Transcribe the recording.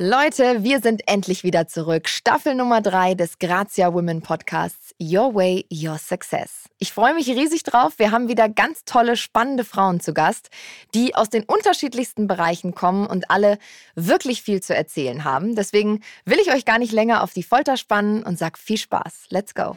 Leute, wir sind endlich wieder zurück. Staffel Nummer 3 des Grazia Women Podcasts Your Way, Your Success. Ich freue mich riesig drauf. Wir haben wieder ganz tolle, spannende Frauen zu Gast, die aus den unterschiedlichsten Bereichen kommen und alle wirklich viel zu erzählen haben. Deswegen will ich euch gar nicht länger auf die Folter spannen und sag viel Spaß. Let's go.